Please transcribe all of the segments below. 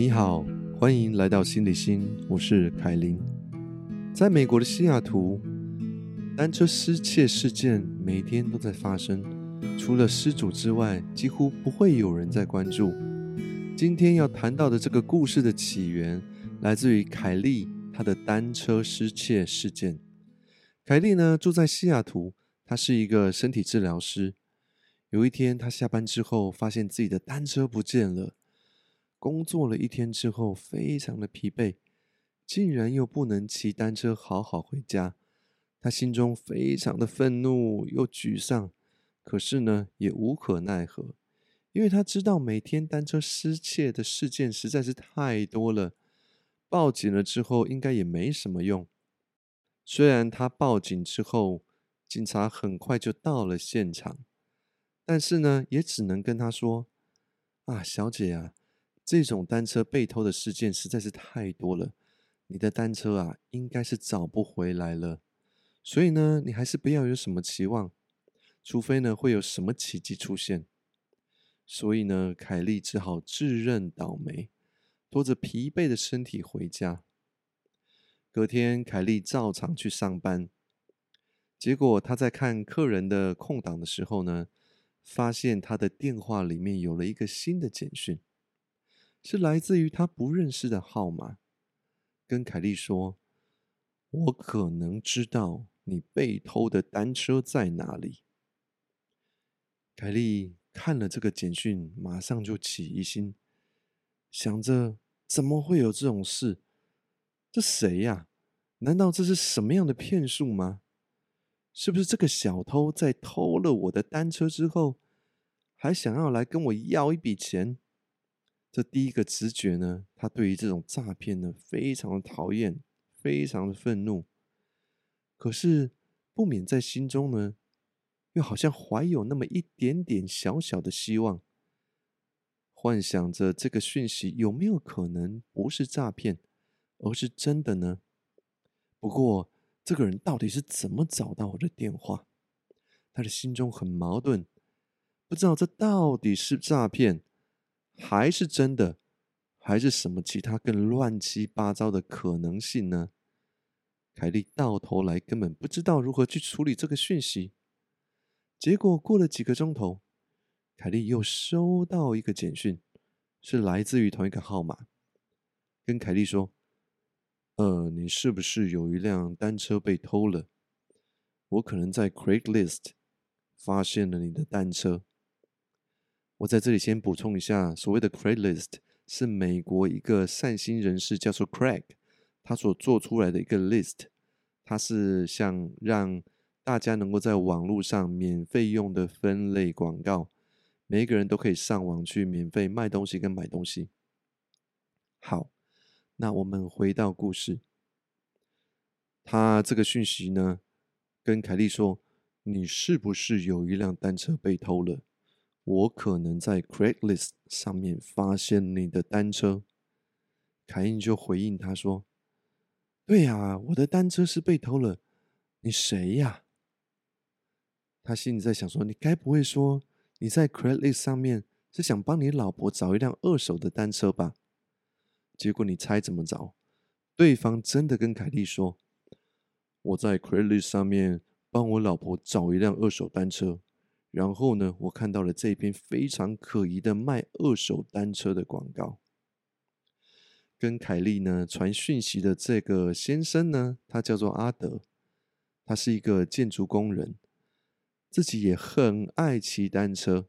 你好，欢迎来到心理心，我是凯琳。在美国的西雅图，单车失窃事件每天都在发生，除了失主之外，几乎不会有人在关注。今天要谈到的这个故事的起源，来自于凯莉她的单车失窃事件。凯莉呢住在西雅图，她是一个身体治疗师。有一天，她下班之后，发现自己的单车不见了。工作了一天之后，非常的疲惫，竟然又不能骑单车好好回家。他心中非常的愤怒又沮丧，可是呢，也无可奈何。因为他知道每天单车失窃的事件实在是太多了，报警了之后应该也没什么用。虽然他报警之后，警察很快就到了现场，但是呢，也只能跟他说：“啊，小姐啊，这种单车被偷的事件实在是太多了，你的单车啊，应该是找不回来了。所以呢，你还是不要有什么期望，除非呢，会有什么奇迹出现。”所以呢，凯莉只好自认倒霉，拖着疲惫的身体回家。隔天，凯莉照常去上班。结果，她在看客人的空档的时候呢，发现她的电话里面有了一个新的简讯，是来自于他不认识的号码，跟凯莉说：“我可能知道你被偷的单车在哪里。”凯莉。看了这个简讯，马上就起疑心，想着怎么会有这种事？这谁呀？难道这是什么样的骗术吗？是不是这个小偷在偷了我的单车之后，还想要来跟我要一笔钱？这第一个直觉呢，他对于这种诈骗呢，非常的讨厌，非常的愤怒。可是不免在心中呢。又好像怀有那么一点点小小的希望，幻想着这个讯息有没有可能不是诈骗，而是真的呢？不过，这个人到底是怎么找到我的电话？他的心中很矛盾，不知道这到底是诈骗，还是真的，还是什么其他更乱七八糟的可能性呢？凯莉到头来根本不知道如何去处理这个讯息。结果过了几个钟头，凯莉又收到一个简讯，是来自于同一个号码，跟凯莉说：“呃，你是不是有一辆单车被偷了？我可能在 Craigslist 发现了你的单车。”我在这里先补充一下，所谓的 Craigslist 是美国一个善心人士叫做 Craig，他所做出来的一个 list，他是像让。大家能够在网络上免费用的分类广告，每一个人都可以上网去免费卖东西跟买东西。好，那我们回到故事。他这个讯息呢，跟凯莉说：“你是不是有一辆单车被偷了？我可能在 Craigslist 上面发现你的单车。”凯莉就回应他说：“对呀，我的单车是被偷了。你谁呀？”他心里在想：说你该不会说你在 Craigslist 上面是想帮你老婆找一辆二手的单车吧？结果你猜怎么着？对方真的跟凯蒂说：“我在 Craigslist 上面帮我老婆找一辆二手单车，然后呢，我看到了这篇非常可疑的卖二手单车的广告。跟凯莉呢传讯息的这个先生呢，他叫做阿德，他是一个建筑工人。”自己也很爱骑单车。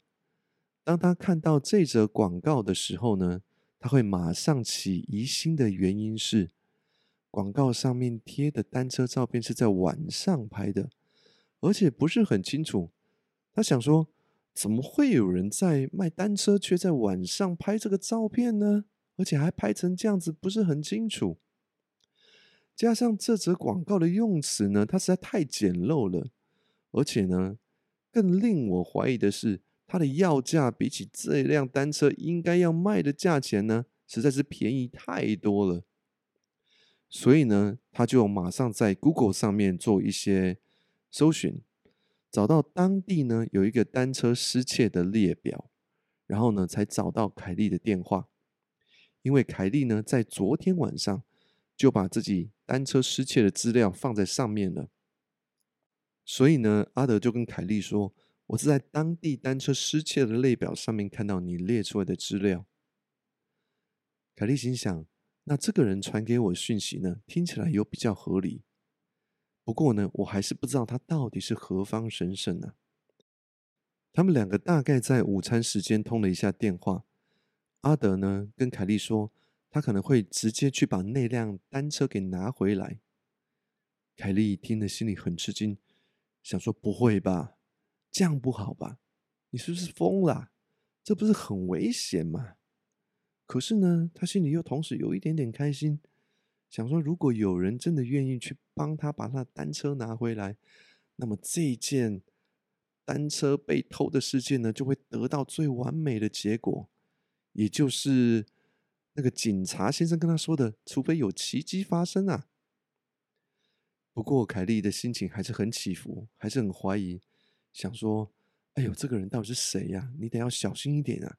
当他看到这则广告的时候呢，他会马上起疑心的原因是，广告上面贴的单车照片是在晚上拍的，而且不是很清楚。他想说，怎么会有人在卖单车，却在晚上拍这个照片呢？而且还拍成这样子，不是很清楚。加上这则广告的用词呢，它实在太简陋了，而且呢。更令我怀疑的是，它的要价比起这辆单车应该要卖的价钱呢，实在是便宜太多了。所以呢，他就马上在 Google 上面做一些搜寻，找到当地呢有一个单车失窃的列表，然后呢才找到凯莉的电话。因为凯莉呢在昨天晚上就把自己单车失窃的资料放在上面了，所以呢，阿德就跟凯莉说：“我是在当地单车失窃的列表上面看到你列出来的资料。”凯莉心想：“那这个人传给我讯息呢，听起来有比较合理。不过呢，我还是不知道他到底是何方神圣呢。”他们两个大概在午餐时间通了一下电话。阿德呢跟凯莉说，他可能会直接去把那辆单车给拿回来。凯莉听了心里很吃惊，想说：“不会吧，这样不好吧？你是不是疯了？这不是很危险吗？”可是呢，他心里又同时有一点点开心，想说：如果有人真的愿意去帮他把他单车拿回来，那么这件……单车被偷的事件呢，就会得到最完美的结果，也就是那个警察先生跟他说的：“除非有奇迹发生啊。”不过凯莉的心情还是很起伏，还是很怀疑，想说：“哎呦，这个人到底是谁呀？你得要小心一点啊！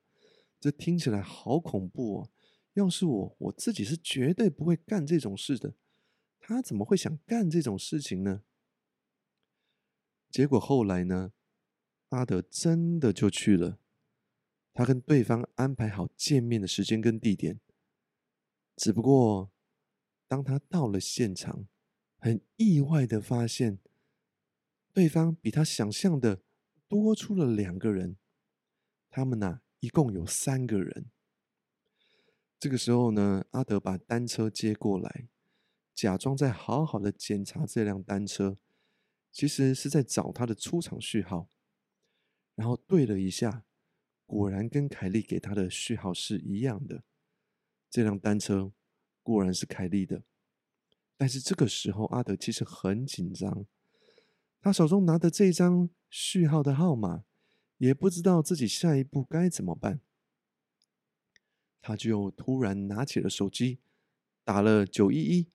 这听起来好恐怖哦！要是我，我自己是绝对不会干这种事的。他怎么会想干这种事情呢？”结果后来呢？阿德真的就去了，他跟对方安排好见面的时间跟地点。只不过，当他到了现场，很意外的发现，对方比他想象的多出了两个人。他们呐，一共有三个人。这个时候呢，阿德把单车接过来，假装在好好的检查这辆单车，其实是在找他的出厂序号。然后对了一下，果然跟凯莉给他的序号是一样的。这辆单车果然是凯莉的。但是这个时候，阿德其实很紧张，他手中拿的这张序号的号码，也不知道自己下一步该怎么办。他就突然拿起了手机，打了九一一，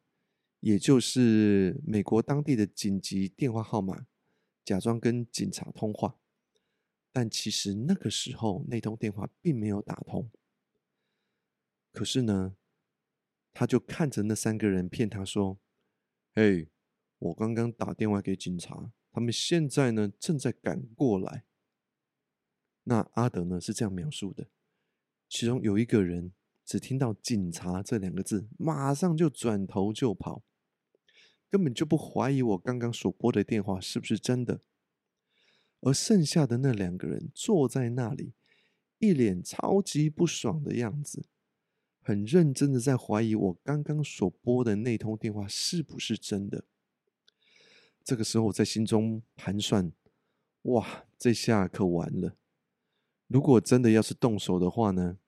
也就是美国当地的紧急电话号码，假装跟警察通话。但其实那个时候那通电话并没有打通。可是呢，他就看着那三个人骗他说：“嘿，我刚刚打电话给警察，他们现在呢正在赶过来。”那阿德呢是这样描述的：其中有一个人只听到“警察”这两个字，马上就转头就跑，根本就不怀疑我刚刚所拨的电话是不是真的。而剩下的那两个人坐在那里，一脸超级不爽的样子，很认真的在怀疑我刚刚所拨的那通电话是不是真的。这个时候我在心中盘算：哇，这下可完了！如果真的要是动手的话呢，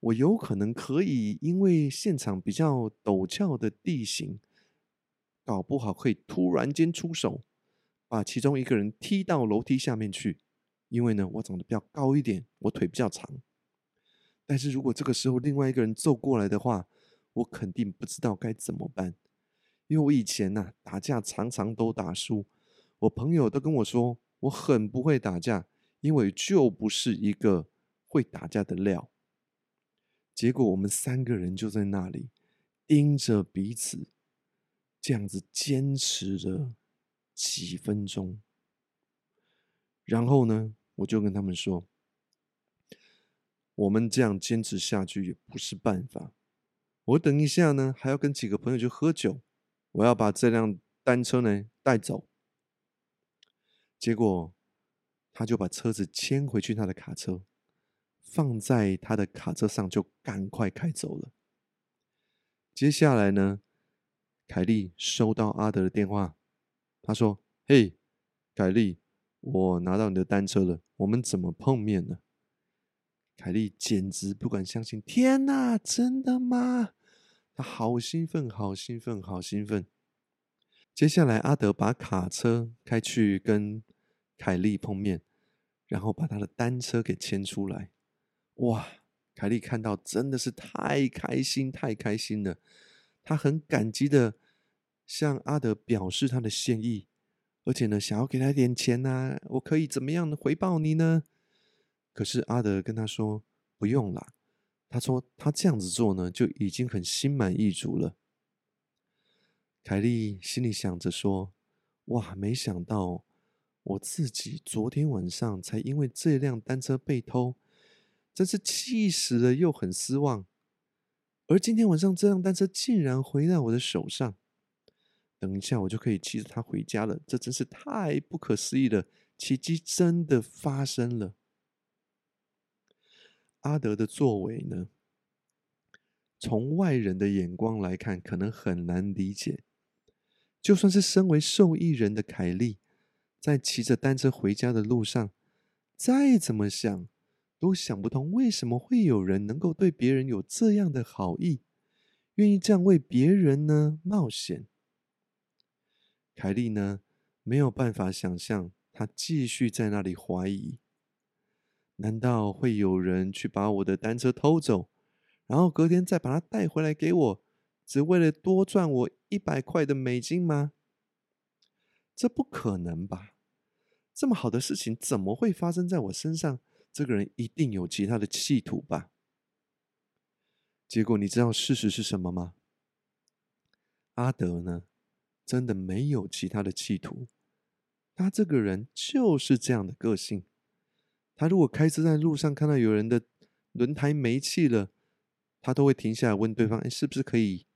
我有可能可以因为现场比较陡峭的地形，搞不好可以突然间出手。把其中一个人踢到楼梯下面去，因为呢，我长得比较高一点，我腿比较长。但是如果这个时候另外一个人揍过来的话，我肯定不知道该怎么办。因为我以前呐打架常常都打输，我朋友都跟我说我很不会打架，因为就不是一个会打架的料。结果我们三个人就在那里盯着彼此，这样子坚持着。几分钟，然后呢，我就跟他们说：“我们这样坚持下去也不是办法。我等一下呢，还要跟几个朋友去喝酒，我要把这辆单车呢带走。”结果，他就把车子牵回去他的卡车，放在他的卡车上，就赶快开走了。接下来呢，凯莉收到阿德的电话。他说：“嘿，凯莉，我拿到你的单车了，我们怎么碰面呢？”凯莉简直不敢相信，天哪，真的吗？他好兴奋，好兴奋，好兴奋。接下来，阿德把卡车开去跟凯莉碰面，然后把他的单车给牵出来。哇，凯莉看到真的是太开心，太开心了。他很感激的。向阿德表示他的歉意，而且呢，想要给他点钱呐，我可以怎么样的回报你呢？可是阿德跟他说不用啦，他说他这样子做呢，就已经很心满意足了。凯莉心里想着说：“哇，没想到我自己昨天晚上才因为这辆单车被偷，真是气死了，又很失望。而今天晚上这辆单车竟然回到我的手上，等一下我就可以骑着它回家了，这真是太不可思议了！奇迹真的发生了。”阿德的作为呢，从外人的眼光来看，可能很难理解。就算是身为受益人的凯莉，在骑着单车回家的路上，再怎么想都想不通，为什么会有人能够对别人有这样的好意，愿意这样为别人呢冒险？凯莉呢没有办法想象，她继续在那里怀疑：难道会有人去把我的单车偷走，然后隔天再把它带回来给我？只为了多赚我一百块的美金吗？这不可能吧！这么好的事情怎么会发生在我身上？这个人一定有其他的企图吧？结果你知道事实是什么吗？阿德呢，真的没有其他的企图。他这个人就是这样的个性。他如果开车在路上看到有人的轮胎没气了，他都会停下来问对方：“哎，是不是可以？”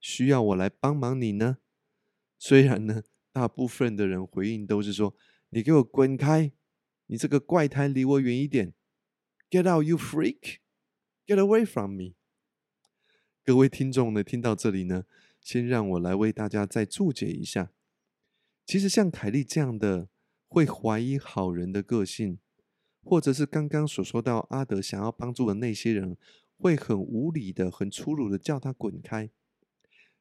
需要我来帮忙你呢？虽然呢，大部分的人回应都是说：“你给我滚开！你这个怪胎，离我远一点！”Get out, you freak! Get away from me! 各位听众呢，听到这里呢，先让我来为大家再注解一下。其实像凯莉这样的会怀疑好人的个性，或者是刚刚所说到阿德想要帮助的那些人，会很无理的、很粗鲁的叫他滚开。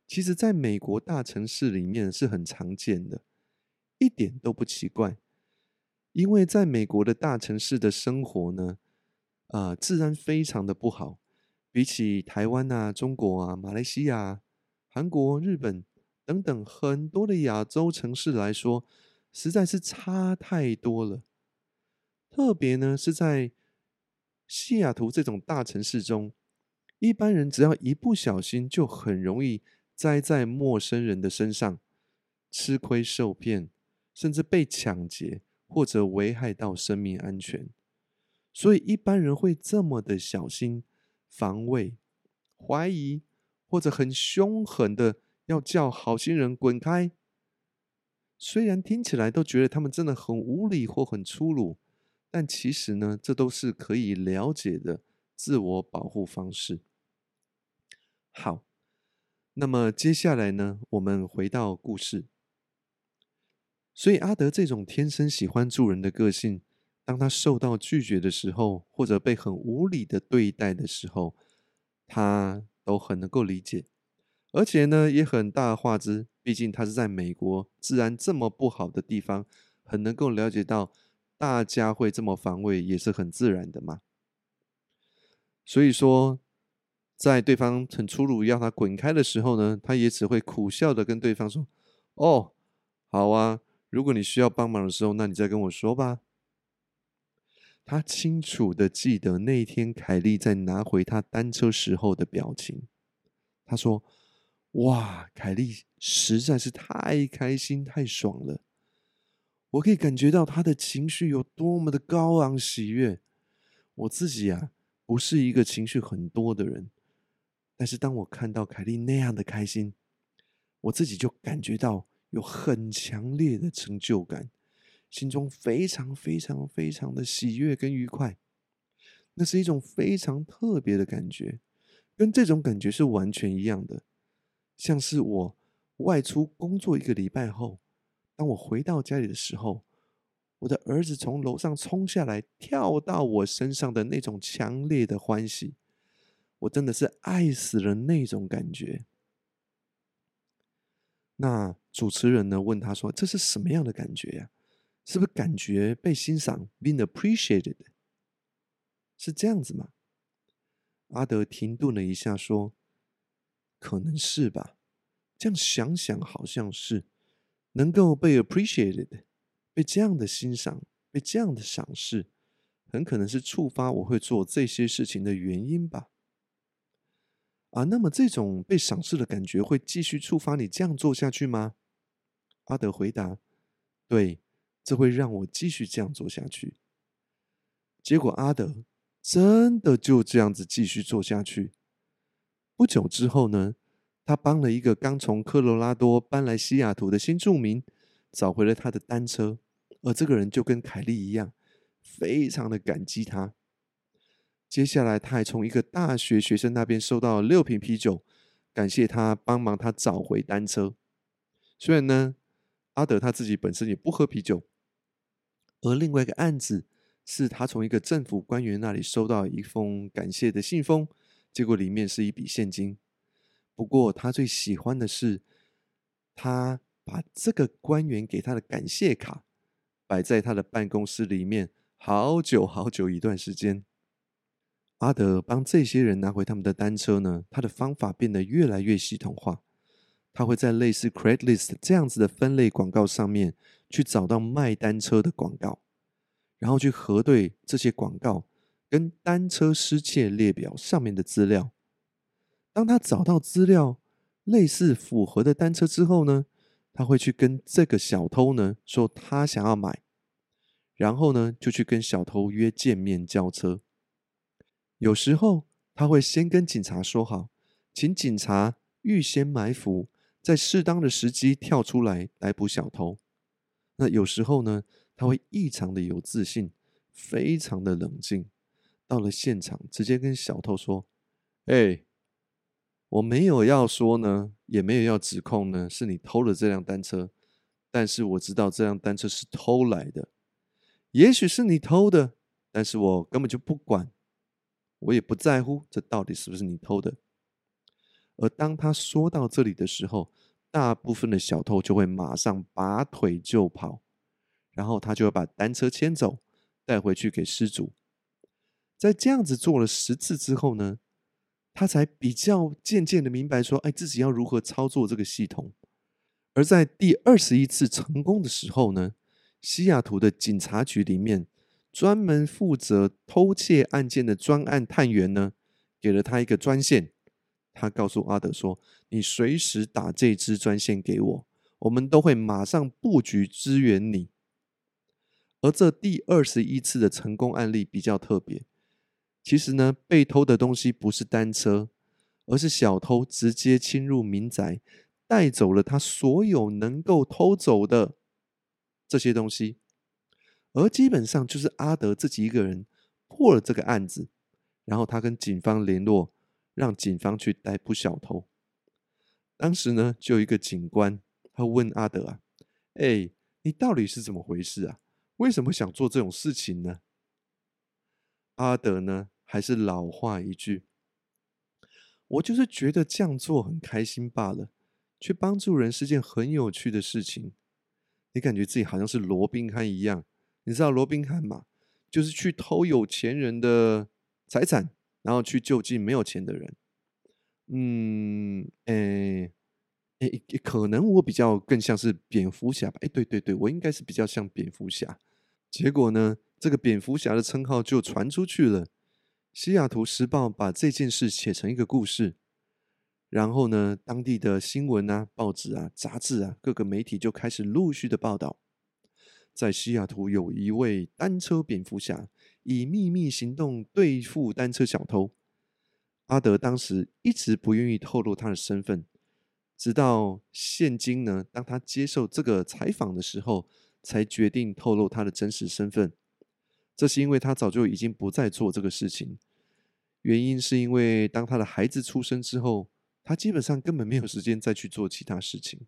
其实，在美国大城市里面是很常见的，一点都不奇怪。因为在美国的大城市的生活呢，啊，治安非常的不好，比起台湾啊、中国啊、马来西亚、韩国、日本等等很多的亚洲城市来说，实在是差太多了。特别呢，是在西雅图这种大城市中，一般人只要一不小心，就很容易。栽在陌生人的身上，吃亏受骗，甚至被抢劫或者危害到生命安全，所以一般人会这么的小心、防卫、怀疑，或者很凶狠的要叫好心人滚开。虽然听起来都觉得他们真的很无理或很粗鲁，但其实呢，这都是可以了解的自我保护方式。好。那么接下来呢？我们回到故事。所以阿德这种天生喜欢助人的个性，当他受到拒绝的时候，或者被很无理的对待的时候，他都很能够理解，而且呢也很大话之。毕竟他是在美国治安这么不好的地方，很能够了解到大家会这么防卫，也是很自然的嘛。所以说。在对方很粗鲁要他滚开的时候呢，他也只会苦笑的跟对方说：“哦，好啊，如果你需要帮忙的时候，那你再跟我说吧。”他清楚的记得那天凯莉在拿回他单车时候的表情。他说：“哇，凯莉实在是太开心、太爽了，我可以感觉到他的情绪有多么的高昂喜悦。我自己啊，不是一个情绪很多的人。”但是当我看到凯莉那样的开心，我自己就感觉到有很强烈的成就感，心中非常非常非常的喜悦跟愉快。那是一种非常特别的感觉，跟这种感觉是完全一样的。像是我外出工作一个礼拜后，当我回到家里的时候，我的儿子从楼上冲下来，跳到我身上的那种强烈的欢喜。我真的是爱死了那种感觉。那主持人呢？问他说：“这是什么样的感觉呀？是不是感觉被欣赏，being appreciated？是这样子吗？”阿德停顿了一下，说：“可能是吧。这样想想，好像是能够被 appreciated，被这样的欣赏，被这样的赏识，很可能是触发我会做这些事情的原因吧。”啊，那么这种被赏识的感觉会继续触发你这样做下去吗？阿德回答：“对，这会让我继续这样做下去。”结果阿德真的就这样子继续做下去。不久之后呢，他帮了一个刚从科罗拉多搬来西雅图的新住民找回了他的单车，而这个人就跟凯莉一样，非常的感激他。接下来，他还从一个大学学生那边收到六瓶啤酒，感谢他帮忙他找回单车。虽然呢，阿德他自己本身也不喝啤酒。而另外一个案子是他从一个政府官员那里收到一封感谢的信封，结果里面是一笔现金。不过他最喜欢的是，他把这个官员给他的感谢卡摆在他的办公室里面，好久好久一段时间。阿德帮这些人拿回他们的单车呢，他的方法变得越来越系统化。他会在类似 Craigslist 这样子的分类广告上面去找到卖单车的广告，然后去核对这些广告跟单车失窃列表上面的资料。当他找到资料类似符合的单车之后呢，他会去跟这个小偷呢说他想要买，然后呢就去跟小偷约见面交车。有时候他会先跟警察说好，请警察预先埋伏，在适当的时机跳出来逮捕小偷。那有时候呢，他会异常的有自信，非常的冷静，到了现场直接跟小偷说：“哎，我没有要说呢，也没有要指控呢，是你偷了这辆单车，但是我知道这辆单车是偷来的，也许是你偷的，但是我根本就不管。”我也不在乎这到底是不是你偷的。而当他说到这里的时候，大部分的小偷就会马上拔腿就跑，然后他就会把单车牵走，带回去给失主。在这样子做了十次之后呢，他才比较渐渐的明白说，哎，自己要如何操作这个系统。而在第二十一次成功的时候呢，西雅图的警察局里面。专门负责偷窃案件的专案探员呢，给了他一个专线。他告诉阿德说：“你随时打这支专线给我，我们都会马上布局支援你。”而这第二十一次的成功案例比较特别。其实呢，被偷的东西不是单车，而是小偷直接侵入民宅，带走了他所有能够偷走的这些东西。而基本上就是阿德自己一个人破了这个案子，然后他跟警方联络，让警方去逮捕小偷。当时呢，就有一个警官，他问阿德啊：“哎，你到底是怎么回事啊？为什么想做这种事情呢？”阿德呢，还是老话一句：“我就是觉得这样做很开心罢了，去帮助人是件很有趣的事情。你感觉自己好像是罗宾汉一样。”你知道罗宾汉吗？就是去偷有钱人的财产，然后去救济没有钱的人。嗯，诶，诶，可能我比较更像是蝙蝠侠吧？哎，对对对，我应该是比较像蝙蝠侠。结果呢，这个蝙蝠侠的称号就传出去了。西雅图时报把这件事写成一个故事，然后呢，当地的新闻啊、报纸啊、杂志啊，各个媒体就开始陆续的报道。在西雅图有一位单车蝙蝠侠，以秘密行动对付单车小偷。阿德当时一直不愿意透露他的身份，直到现今呢，当他接受这个采访的时候，才决定透露他的真实身份。这是因为他早就已经不再做这个事情，原因是因为当他的孩子出生之后，他基本上根本没有时间再去做其他事情。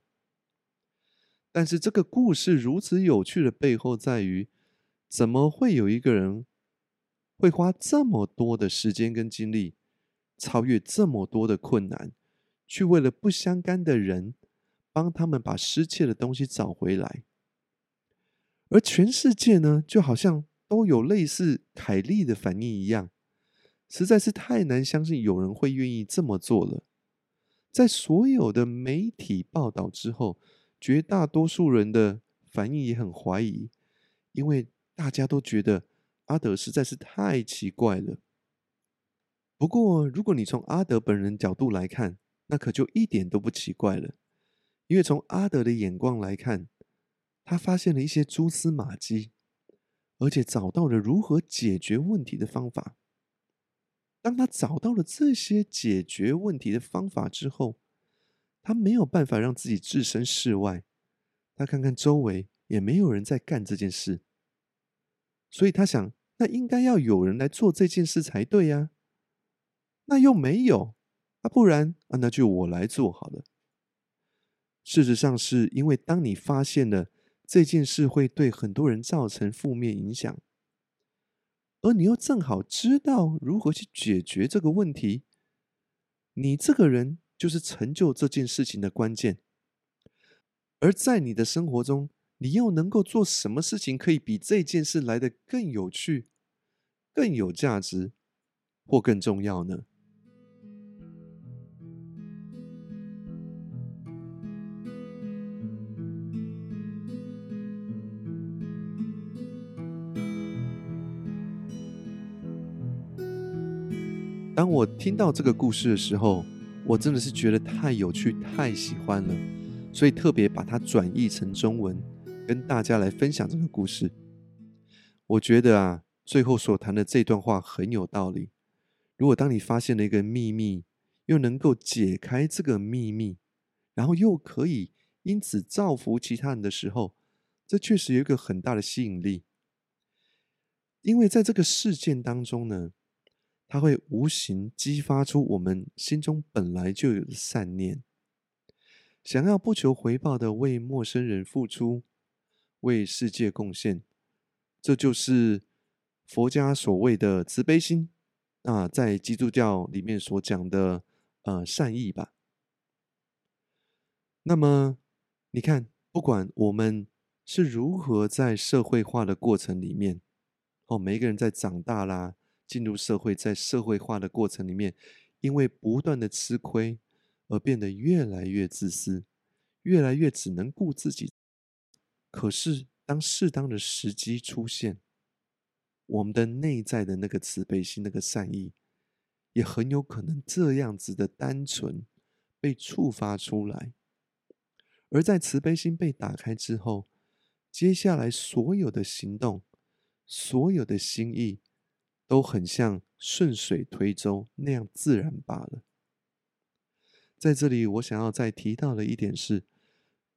但是这个故事如此有趣的背后在于，怎么会有一个人会花这么多的时间跟精力，超越这么多的困难，去为了不相干的人，帮他们把失窃的东西找回来？而全世界呢，就好像都有类似凯利的反应一样，实在是太难相信有人会愿意这么做了。在所有的媒体报道之后。绝大多数人的反应也很怀疑，因为大家都觉得阿德实在是太奇怪了。不过，如果你从阿德本人角度来看，那可就一点都不奇怪了，因为从阿德的眼光来看，他发现了一些蛛丝马迹，而且找到了如何解决问题的方法。当他找到了这些解决问题的方法之后，他没有办法让自己置身事外。他看看周围，也没有人在干这件事，所以他想，那应该要有人来做这件事才对呀。那又没有，啊，不然啊，那就我来做好了。事实上，是因为当你发现了这件事会对很多人造成负面影响。而你又正好知道如何去解决这个问题，你这个人就是成就这件事情的关键。而在你的生活中，你又能够做什么事情可以比这件事来得更有趣、更有价值，或更重要呢？当我听到这个故事的时候，我真的是觉得太有趣、太喜欢了，所以特别把它转译成中文，跟大家来分享这个故事。我觉得啊，最后所谈的这段话很有道理。如果当你发现了一个秘密，又能够解开这个秘密，然后又可以因此造福其他人的时候，这确实有一个很大的吸引力。因为在这个事件当中呢。它会无形激发出我们心中本来就有的善念，想要不求回报的为陌生人付出，为世界贡献，这就是佛家所谓的慈悲心啊，在基督教里面所讲的呃善意吧。那么你看，不管我们是如何在社会化的过程里面，哦，每一个人在长大啦。进入社会，在社会化的过程里面，因为不断的吃亏，而变得越来越自私，越来越只能顾自己。可是，当适当的时机出现，我们的内在的那个慈悲心、那个善意，也很有可能这样子的单纯被触发出来。而在慈悲心被打开之后，接下来所有的行动，所有的心意。都很像顺水推舟那样自然罢了。在这里，我想要再提到的一点是，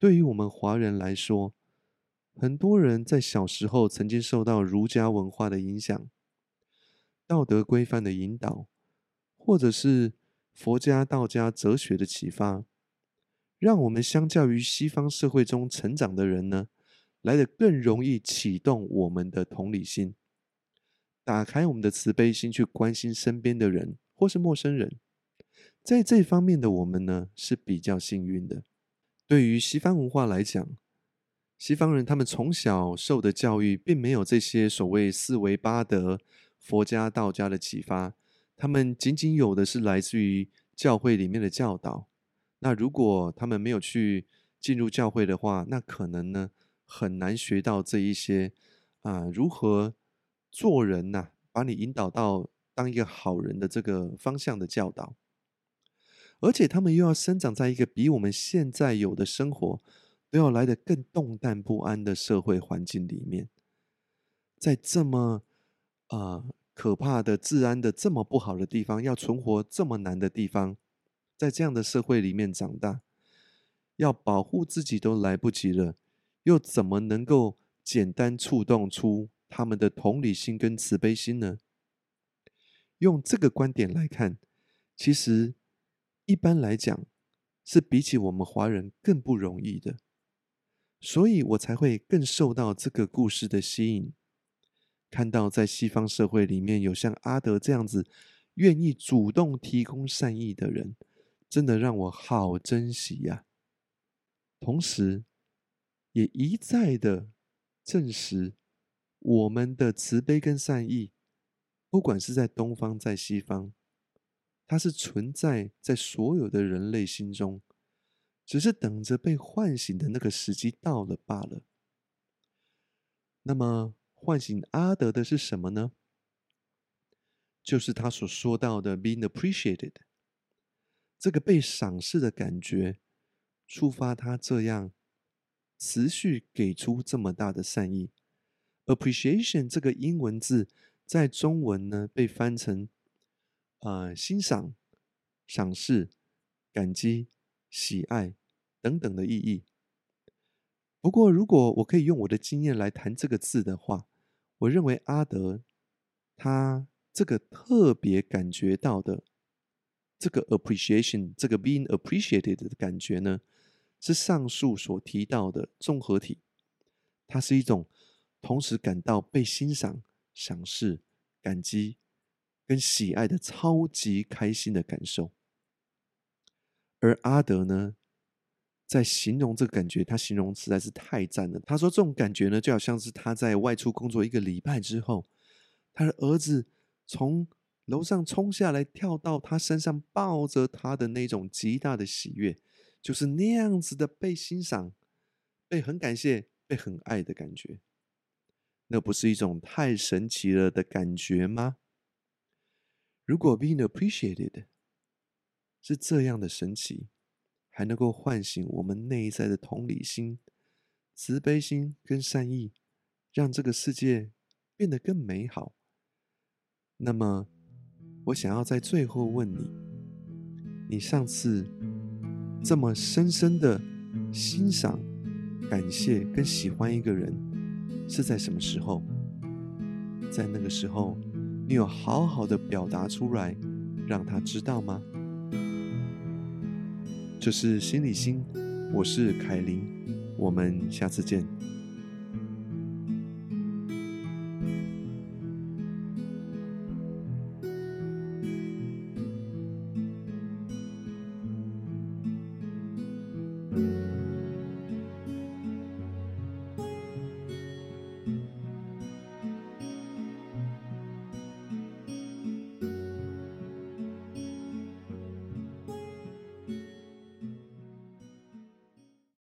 对于我们华人来说，很多人在小时候曾经受到儒家文化的影响、道德规范的引导，或者是佛家、道家哲学的启发，让我们相较于西方社会中成长的人呢，来的更容易启动我们的同理心。打开我们的慈悲心，去关心身边的人或是陌生人，在这方面的我们呢是比较幸运的。对于西方文化来讲，西方人他们从小受的教育，并没有这些所谓四维八德、佛家、道家的启发，他们仅仅有的是来自于教会里面的教导。那如果他们没有去进入教会的话，那可能呢很难学到这一些啊如何。做人呐，把你引导到当一个好人的这个方向的教导，而且他们又要生长在一个比我们现在有的生活都要来的更动荡不安的社会环境里面，在这么啊可怕的治安的这么不好的地方，要存活这么难的地方，在这样的社会里面长大，要保护自己都来不及了，又怎么能够简单触动出？他们的同理心跟慈悲心呢？用这个观点来看，其实一般来讲是比起我们华人更不容易的，所以我才会更受到这个故事的吸引。看到在西方社会里面有像阿德这样子愿意主动提供善意的人，真的让我好珍惜呀！同时，也一再的证实。我们的慈悲跟善意，不管是在东方在西方，它是存在在所有的人类心中，只是等着被唤醒的那个时机到了罢了。那么，唤醒阿德的是什么呢？就是他所说到的 being appreciated，这个被赏识的感觉，触发他这样持续给出这么大的善意。Appreciation 这个英文字在中文呢被翻成啊欣赏、赏识、感激、喜爱等等的意义。不过，如果我可以用我的经验来谈这个字的话，我认为阿德他这个特别感觉到的这个 appreciation，这个 being appreciated 的感觉呢，是上述所提到的综合体。它是一种同时感到被欣赏、赏识、感激跟喜爱的超级开心的感受。而阿德呢？在形容这个感觉，他形容实在是太赞了。他说，这种感觉呢，就好像是他在外出工作一个礼拜之后，他的儿子从楼上冲下来，跳到他身上，抱着他的那种极大的喜悦，就是那样子的被欣赏、被很感谢、被很爱的感觉。那不是一种太神奇了的感觉吗？如果 being appreciated 是这样的神奇。还能够唤醒我们内在的同理心、慈悲心跟善意，让这个世界变得更美好。那么，我想要在最后问你：你上次这么深深的欣赏、感谢跟喜欢一个人，是在什么时候？在那个时候，你有好好的表达出来，让他知道吗？这是心理心，我是凯琳，我们下次见。